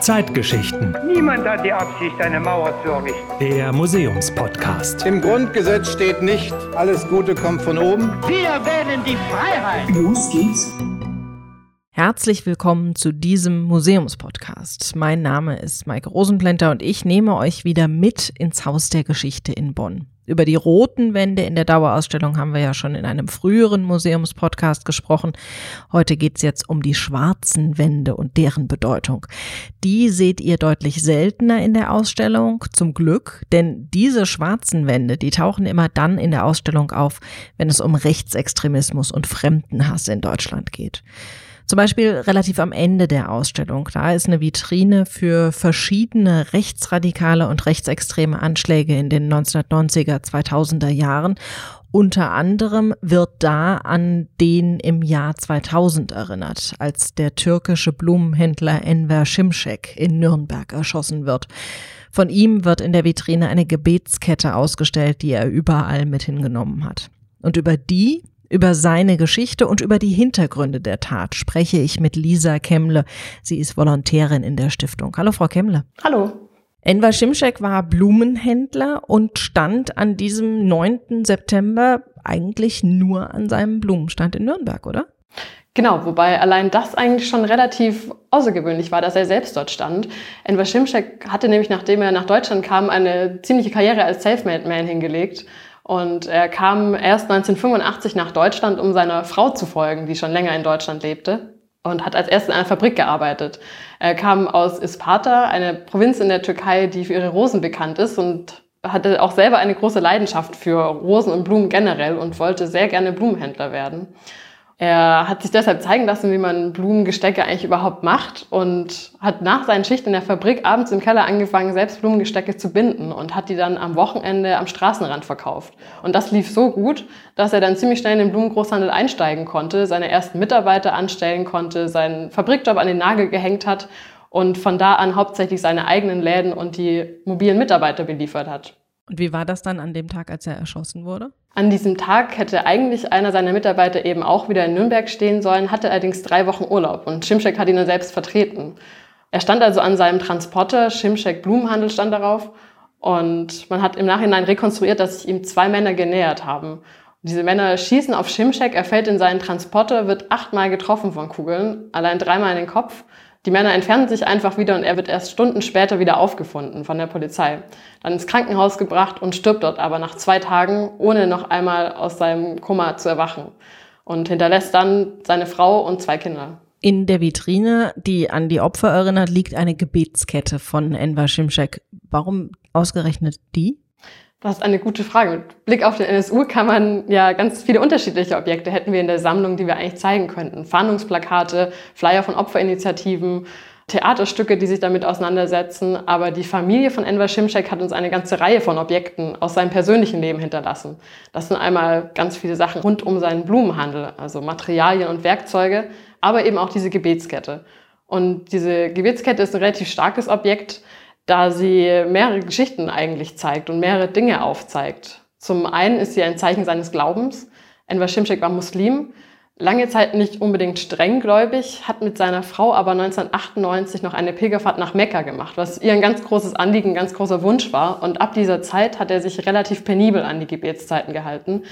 Zeitgeschichten. Niemand hat die Absicht, eine Mauer zu errichten. Der Museumspodcast. Im Grundgesetz steht nicht, alles Gute kommt von oben. Wir wählen die Freiheit. Los geht's. Herzlich willkommen zu diesem Museumspodcast. Mein Name ist Maike Rosenplenter und ich nehme euch wieder mit ins Haus der Geschichte in Bonn. Über die roten Wände in der Dauerausstellung haben wir ja schon in einem früheren Museumspodcast gesprochen. Heute geht's jetzt um die schwarzen Wände und deren Bedeutung. Die seht ihr deutlich seltener in der Ausstellung, zum Glück, denn diese schwarzen Wände, die tauchen immer dann in der Ausstellung auf, wenn es um Rechtsextremismus und Fremdenhass in Deutschland geht. Zum Beispiel relativ am Ende der Ausstellung. Da ist eine Vitrine für verschiedene rechtsradikale und rechtsextreme Anschläge in den 1990er, 2000er Jahren. Unter anderem wird da an den im Jahr 2000 erinnert, als der türkische Blumenhändler Enver Şimşek in Nürnberg erschossen wird. Von ihm wird in der Vitrine eine Gebetskette ausgestellt, die er überall mit hingenommen hat. Und über die über seine Geschichte und über die Hintergründe der Tat spreche ich mit Lisa Kemmle. Sie ist Volontärin in der Stiftung. Hallo, Frau Kemmle. Hallo. Enver Şimşek war Blumenhändler und stand an diesem 9. September eigentlich nur an seinem Blumenstand in Nürnberg, oder? Genau, wobei allein das eigentlich schon relativ außergewöhnlich war, dass er selbst dort stand. Enver Şimşek hatte nämlich, nachdem er nach Deutschland kam, eine ziemliche Karriere als Selfmade Man hingelegt und er kam erst 1985 nach Deutschland, um seiner Frau zu folgen, die schon länger in Deutschland lebte und hat als erstes in einer Fabrik gearbeitet. Er kam aus Isparta, eine Provinz in der Türkei, die für ihre Rosen bekannt ist und hatte auch selber eine große Leidenschaft für Rosen und Blumen generell und wollte sehr gerne Blumenhändler werden. Er hat sich deshalb zeigen lassen, wie man Blumengestecke eigentlich überhaupt macht und hat nach seinen Schichten in der Fabrik abends im Keller angefangen, selbst Blumengestecke zu binden und hat die dann am Wochenende am Straßenrand verkauft. Und das lief so gut, dass er dann ziemlich schnell in den Blumengroßhandel einsteigen konnte, seine ersten Mitarbeiter anstellen konnte, seinen Fabrikjob an den Nagel gehängt hat und von da an hauptsächlich seine eigenen Läden und die mobilen Mitarbeiter beliefert hat. Und wie war das dann an dem Tag, als er erschossen wurde? An diesem Tag hätte eigentlich einer seiner Mitarbeiter eben auch wieder in Nürnberg stehen sollen, hatte allerdings drei Wochen Urlaub und Schimschek hat ihn dann selbst vertreten. Er stand also an seinem Transporter, Schimschek Blumenhandel stand darauf und man hat im Nachhinein rekonstruiert, dass sich ihm zwei Männer genähert haben. Und diese Männer schießen auf Schimschek, er fällt in seinen Transporter, wird achtmal getroffen von Kugeln, allein dreimal in den Kopf die Männer entfernen sich einfach wieder und er wird erst Stunden später wieder aufgefunden von der Polizei. Dann ins Krankenhaus gebracht und stirbt dort aber nach zwei Tagen, ohne noch einmal aus seinem Koma zu erwachen. Und hinterlässt dann seine Frau und zwei Kinder. In der Vitrine, die an die Opfer erinnert, liegt eine Gebetskette von Enver Şimşek. Warum ausgerechnet die? Das ist eine gute Frage. Mit Blick auf den NSU kann man ja ganz viele unterschiedliche Objekte hätten wir in der Sammlung, die wir eigentlich zeigen könnten. Fahndungsplakate, Flyer von Opferinitiativen, Theaterstücke, die sich damit auseinandersetzen. Aber die Familie von Enver Şimşek hat uns eine ganze Reihe von Objekten aus seinem persönlichen Leben hinterlassen. Das sind einmal ganz viele Sachen rund um seinen Blumenhandel, also Materialien und Werkzeuge, aber eben auch diese Gebetskette. Und diese Gebetskette ist ein relativ starkes Objekt, da sie mehrere Geschichten eigentlich zeigt und mehrere Dinge aufzeigt. Zum einen ist sie ein Zeichen seines Glaubens. Enver Şimşek war Muslim, lange Zeit nicht unbedingt strenggläubig, hat mit seiner Frau aber 1998 noch eine Pilgerfahrt nach Mekka gemacht, was ihr ein ganz großes Anliegen, ein ganz großer Wunsch war. Und ab dieser Zeit hat er sich relativ penibel an die Gebetszeiten gehalten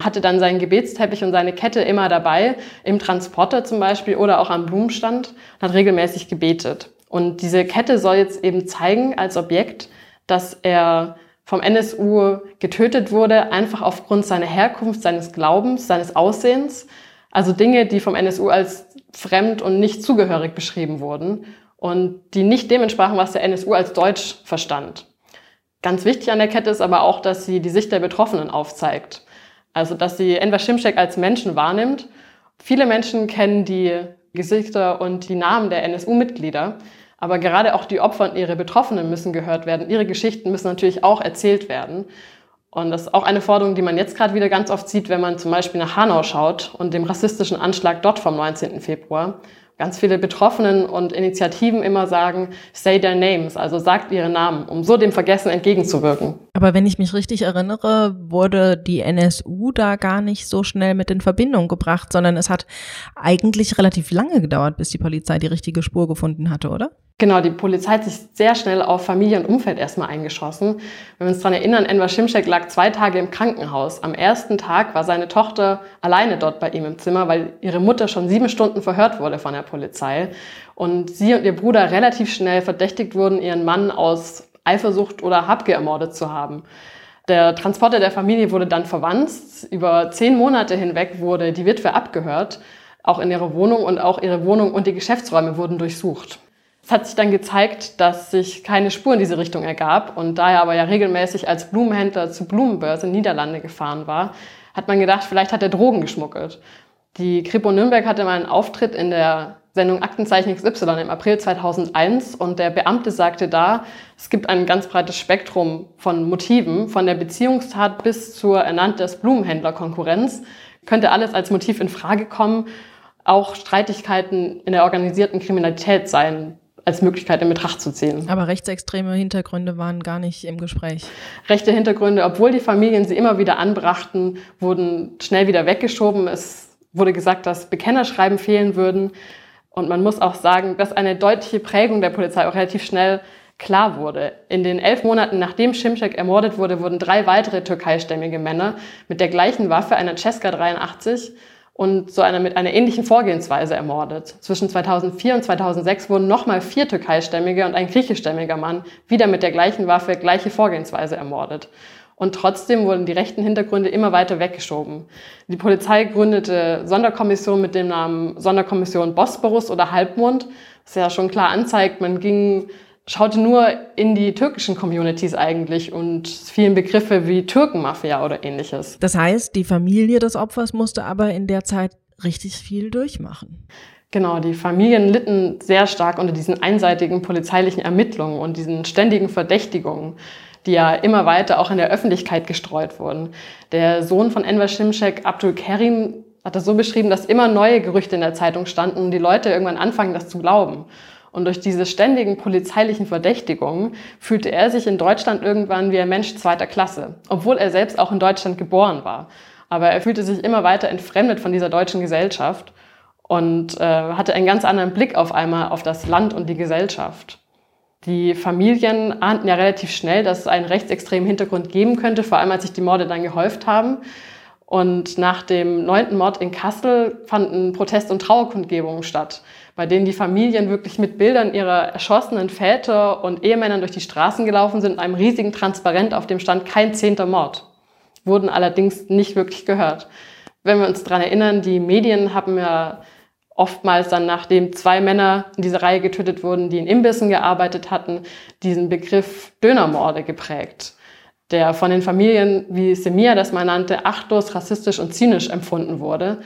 hatte dann seinen Gebetsteppich und seine Kette immer dabei, im Transporter zum Beispiel oder auch am Blumenstand hat regelmäßig gebetet. Und diese Kette soll jetzt eben zeigen als Objekt, dass er vom NSU getötet wurde, einfach aufgrund seiner Herkunft, seines Glaubens, seines Aussehens. Also Dinge, die vom NSU als fremd und nicht zugehörig beschrieben wurden und die nicht dem entsprachen, was der NSU als Deutsch verstand. Ganz wichtig an der Kette ist aber auch, dass sie die Sicht der Betroffenen aufzeigt. Also, dass sie Enver Şimşek als Menschen wahrnimmt. Viele Menschen kennen die Gesichter und die Namen der NSU-Mitglieder. Aber gerade auch die Opfer und ihre Betroffenen müssen gehört werden. Ihre Geschichten müssen natürlich auch erzählt werden. Und das ist auch eine Forderung, die man jetzt gerade wieder ganz oft sieht, wenn man zum Beispiel nach Hanau schaut und dem rassistischen Anschlag dort vom 19. Februar ganz viele Betroffenen und Initiativen immer sagen, say their names, also sagt ihre Namen, um so dem Vergessen entgegenzuwirken. Aber wenn ich mich richtig erinnere, wurde die NSU da gar nicht so schnell mit in Verbindung gebracht, sondern es hat eigentlich relativ lange gedauert, bis die Polizei die richtige Spur gefunden hatte, oder? Genau, die Polizei hat sich sehr schnell auf Familie und Umfeld erstmal eingeschossen. Wenn wir uns daran erinnern, Enver Şimşek lag zwei Tage im Krankenhaus. Am ersten Tag war seine Tochter alleine dort bei ihm im Zimmer, weil ihre Mutter schon sieben Stunden verhört wurde von der Polizei. Und sie und ihr Bruder relativ schnell verdächtigt wurden, ihren Mann aus Eifersucht oder Habgier ermordet zu haben. Der Transporter der Familie wurde dann verwandt. Über zehn Monate hinweg wurde die Witwe abgehört, auch in ihrer Wohnung und auch ihre Wohnung und die Geschäftsräume wurden durchsucht. Es hat sich dann gezeigt, dass sich keine Spur in diese Richtung ergab und da er aber ja regelmäßig als Blumenhändler zur Blumenbörse in Niederlande gefahren war, hat man gedacht, vielleicht hat er Drogen geschmuggelt. Die Kripo Nürnberg hatte mal einen Auftritt in der Sendung Aktenzeichen XY im April 2001 und der Beamte sagte da, es gibt ein ganz breites Spektrum von Motiven, von der Beziehungstat bis zur ernannten Blumenhändlerkonkurrenz, könnte alles als Motiv in Frage kommen. Auch Streitigkeiten in der organisierten Kriminalität seien als Möglichkeit in Betracht zu ziehen. Aber rechtsextreme Hintergründe waren gar nicht im Gespräch. Rechte Hintergründe, obwohl die Familien sie immer wieder anbrachten, wurden schnell wieder weggeschoben. Es wurde gesagt, dass Bekennerschreiben fehlen würden. Und man muss auch sagen, dass eine deutliche Prägung der Polizei auch relativ schnell klar wurde. In den elf Monaten, nachdem Şimşek ermordet wurde, wurden drei weitere türkeistämmige Männer mit der gleichen Waffe, einer Cesca 83, und so einer mit einer ähnlichen Vorgehensweise ermordet. Zwischen 2004 und 2006 wurden nochmal vier türkeistämmige und ein griechischstämmiger Mann wieder mit der gleichen Waffe, gleiche Vorgehensweise ermordet. Und trotzdem wurden die rechten Hintergründe immer weiter weggeschoben. Die Polizei gründete Sonderkommission mit dem Namen Sonderkommission Bosporus oder Halbmond, was ja schon klar anzeigt, man ging schaute nur in die türkischen Communities eigentlich und vielen Begriffe wie Türkenmafia oder ähnliches. Das heißt, die Familie des Opfers musste aber in der Zeit richtig viel durchmachen. Genau, die Familien litten sehr stark unter diesen einseitigen polizeilichen Ermittlungen und diesen ständigen Verdächtigungen, die ja immer weiter auch in der Öffentlichkeit gestreut wurden. Der Sohn von Enver Şimşek, Abdul Kerim, hat das so beschrieben, dass immer neue Gerüchte in der Zeitung standen und die Leute irgendwann anfangen, das zu glauben. Und durch diese ständigen polizeilichen Verdächtigungen fühlte er sich in Deutschland irgendwann wie ein Mensch zweiter Klasse, obwohl er selbst auch in Deutschland geboren war. Aber er fühlte sich immer weiter entfremdet von dieser deutschen Gesellschaft und äh, hatte einen ganz anderen Blick auf einmal auf das Land und die Gesellschaft. Die Familien ahnten ja relativ schnell, dass es einen rechtsextremen Hintergrund geben könnte, vor allem als sich die Morde dann gehäuft haben. Und nach dem neunten Mord in Kassel fanden Protest- und Trauerkundgebungen statt bei denen die Familien wirklich mit Bildern ihrer erschossenen Väter und Ehemännern durch die Straßen gelaufen sind, einem riesigen Transparent, auf dem stand kein zehnter Mord, wurden allerdings nicht wirklich gehört. Wenn wir uns daran erinnern, die Medien haben ja oftmals dann, nachdem zwei Männer in dieser Reihe getötet wurden, die in Imbissen gearbeitet hatten, diesen Begriff Dönermorde geprägt, der von den Familien, wie Semia das mal nannte, achtlos, rassistisch und zynisch empfunden wurde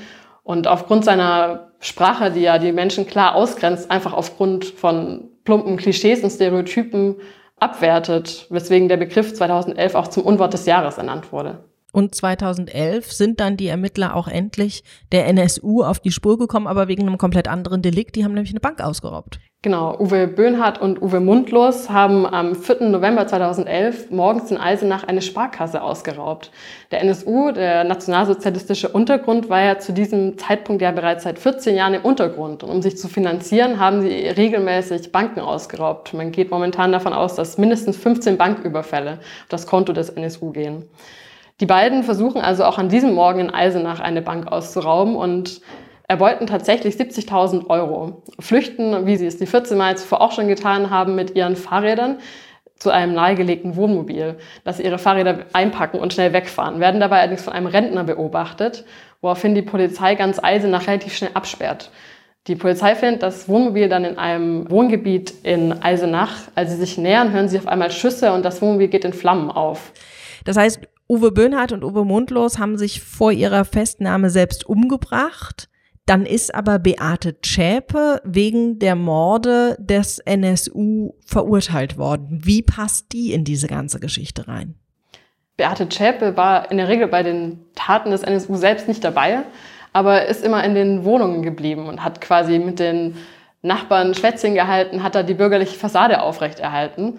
und aufgrund seiner Sprache, die ja die Menschen klar ausgrenzt, einfach aufgrund von plumpen Klischees und Stereotypen abwertet, weswegen der Begriff 2011 auch zum Unwort des Jahres ernannt wurde. Und 2011 sind dann die Ermittler auch endlich der NSU auf die Spur gekommen, aber wegen einem komplett anderen Delikt. Die haben nämlich eine Bank ausgeraubt. Genau, Uwe Böhnhardt und Uwe Mundlos haben am 4. November 2011 morgens in Eisenach eine Sparkasse ausgeraubt. Der NSU, der nationalsozialistische Untergrund, war ja zu diesem Zeitpunkt ja bereits seit 14 Jahren im Untergrund. Und um sich zu finanzieren, haben sie regelmäßig Banken ausgeraubt. Man geht momentan davon aus, dass mindestens 15 Banküberfälle auf das Konto des NSU gehen. Die beiden versuchen also auch an diesem Morgen in Eisenach eine Bank auszurauben und erbeuten tatsächlich 70.000 Euro, flüchten, wie sie es die 14 Mal zuvor auch schon getan haben, mit ihren Fahrrädern zu einem nahegelegten Wohnmobil, dass sie ihre Fahrräder einpacken und schnell wegfahren, werden dabei allerdings von einem Rentner beobachtet, woraufhin die Polizei ganz Eisenach relativ schnell absperrt. Die Polizei findet das Wohnmobil dann in einem Wohngebiet in Eisenach. Als sie sich nähern, hören sie auf einmal Schüsse und das Wohnmobil geht in Flammen auf. Das heißt, Uwe Böhnhardt und Uwe Mundlos haben sich vor ihrer Festnahme selbst umgebracht. Dann ist aber Beate Zschäpe wegen der Morde des NSU verurteilt worden. Wie passt die in diese ganze Geschichte rein? Beate Zschäpe war in der Regel bei den Taten des NSU selbst nicht dabei, aber ist immer in den Wohnungen geblieben und hat quasi mit den Nachbarn Schwätzchen gehalten, hat da die bürgerliche Fassade aufrechterhalten.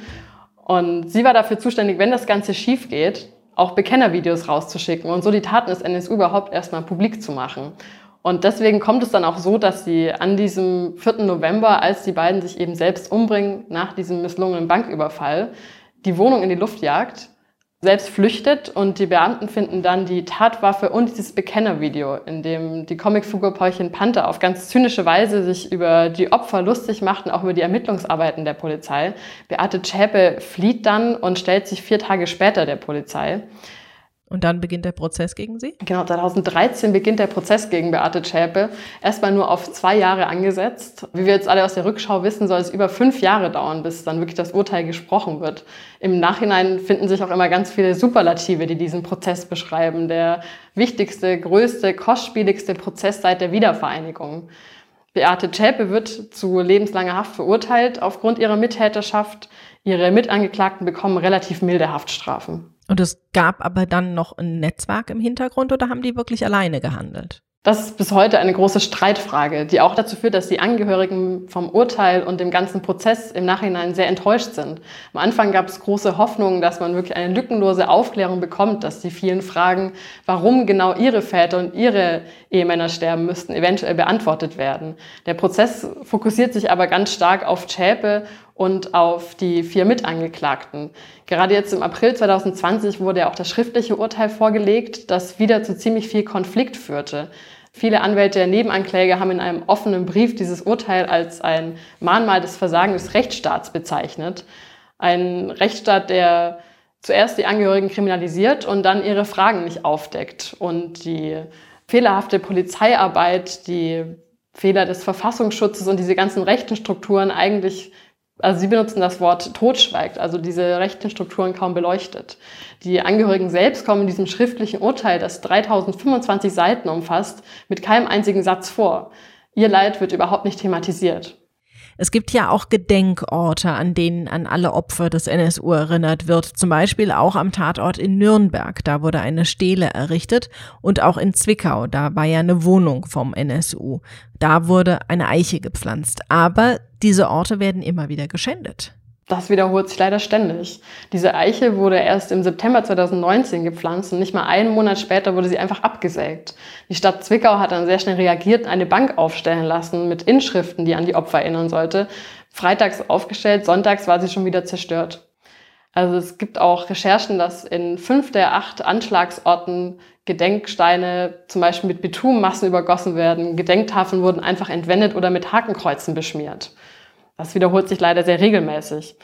Und sie war dafür zuständig, wenn das Ganze schief geht, auch Bekennervideos rauszuschicken und so die Taten des NSU überhaupt erstmal publik zu machen. Und deswegen kommt es dann auch so, dass sie an diesem 4. November, als die beiden sich eben selbst umbringen, nach diesem misslungenen Banküberfall, die Wohnung in die Luft jagt, selbst flüchtet und die Beamten finden dann die Tatwaffe und dieses Bekennervideo, in dem die Comicfigur Paulchen Panther auf ganz zynische Weise sich über die Opfer lustig macht und auch über die Ermittlungsarbeiten der Polizei. Beate Zschäpe flieht dann und stellt sich vier Tage später der Polizei. Und dann beginnt der Prozess gegen Sie? Genau, 2013 beginnt der Prozess gegen Beate Zschäpe. Erstmal nur auf zwei Jahre angesetzt. Wie wir jetzt alle aus der Rückschau wissen, soll es über fünf Jahre dauern, bis dann wirklich das Urteil gesprochen wird. Im Nachhinein finden sich auch immer ganz viele Superlative, die diesen Prozess beschreiben. Der wichtigste, größte, kostspieligste Prozess seit der Wiedervereinigung. Beate Zschäpe wird zu lebenslanger Haft verurteilt aufgrund ihrer Mittäterschaft. Ihre Mitangeklagten bekommen relativ milde Haftstrafen. Und es gab aber dann noch ein Netzwerk im Hintergrund oder haben die wirklich alleine gehandelt? Das ist bis heute eine große Streitfrage, die auch dazu führt, dass die Angehörigen vom Urteil und dem ganzen Prozess im Nachhinein sehr enttäuscht sind. Am Anfang gab es große Hoffnungen, dass man wirklich eine lückenlose Aufklärung bekommt, dass die vielen Fragen, warum genau ihre Väter und ihre Ehemänner sterben müssten, eventuell beantwortet werden. Der Prozess fokussiert sich aber ganz stark auf Schäpe und auf die vier Mitangeklagten. Gerade jetzt im April 2020 wurde ja auch das schriftliche Urteil vorgelegt, das wieder zu ziemlich viel Konflikt führte. Viele Anwälte der Nebenankläger haben in einem offenen Brief dieses Urteil als ein Mahnmal des Versagen des Rechtsstaats bezeichnet. Ein Rechtsstaat, der zuerst die Angehörigen kriminalisiert und dann ihre Fragen nicht aufdeckt und die fehlerhafte Polizeiarbeit, die Fehler des Verfassungsschutzes und diese ganzen rechten Strukturen eigentlich also Sie benutzen das Wort totschweigt, also diese rechten Strukturen kaum beleuchtet. Die Angehörigen selbst kommen in diesem schriftlichen Urteil, das 3025 Seiten umfasst, mit keinem einzigen Satz vor. Ihr Leid wird überhaupt nicht thematisiert. Es gibt ja auch Gedenkorte, an denen an alle Opfer des NSU erinnert wird. Zum Beispiel auch am Tatort in Nürnberg. Da wurde eine Stele errichtet. Und auch in Zwickau. Da war ja eine Wohnung vom NSU. Da wurde eine Eiche gepflanzt. Aber diese Orte werden immer wieder geschändet. Das wiederholt sich leider ständig. Diese Eiche wurde erst im September 2019 gepflanzt und nicht mal einen Monat später wurde sie einfach abgesägt. Die Stadt Zwickau hat dann sehr schnell reagiert und eine Bank aufstellen lassen mit Inschriften, die an die Opfer erinnern sollte. Freitags aufgestellt, sonntags war sie schon wieder zerstört. Also es gibt auch Recherchen, dass in fünf der acht Anschlagsorten Gedenksteine zum Beispiel mit Bitumenmassen übergossen werden. Gedenktafeln wurden einfach entwendet oder mit Hakenkreuzen beschmiert. Das wiederholt sich leider sehr regelmäßig.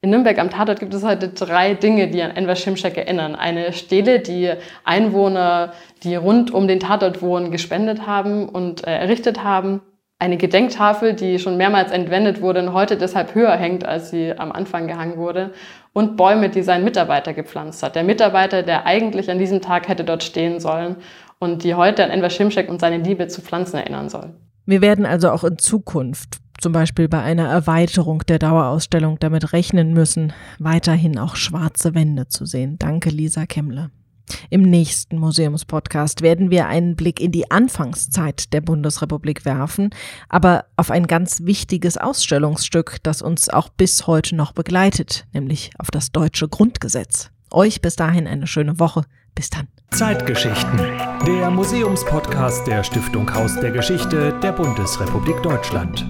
In Nürnberg am Tatort gibt es heute drei Dinge, die an Enver Schimschek erinnern. Eine Stele, die Einwohner, die rund um den Tatort wohnen, gespendet haben und äh, errichtet haben. Eine Gedenktafel, die schon mehrmals entwendet wurde und heute deshalb höher hängt, als sie am Anfang gehangen wurde. Und Bäume, die sein Mitarbeiter gepflanzt hat. Der Mitarbeiter, der eigentlich an diesem Tag hätte dort stehen sollen und die heute an Enver Schimschek und seine Liebe zu Pflanzen erinnern soll. Wir werden also auch in Zukunft zum Beispiel bei einer Erweiterung der Dauerausstellung damit rechnen müssen, weiterhin auch schwarze Wände zu sehen. Danke, Lisa Kemmle. Im nächsten Museumspodcast werden wir einen Blick in die Anfangszeit der Bundesrepublik werfen, aber auf ein ganz wichtiges Ausstellungsstück, das uns auch bis heute noch begleitet, nämlich auf das deutsche Grundgesetz. Euch bis dahin eine schöne Woche. Bis dann. Zeitgeschichten. Der Museumspodcast der Stiftung Haus der Geschichte der Bundesrepublik Deutschland.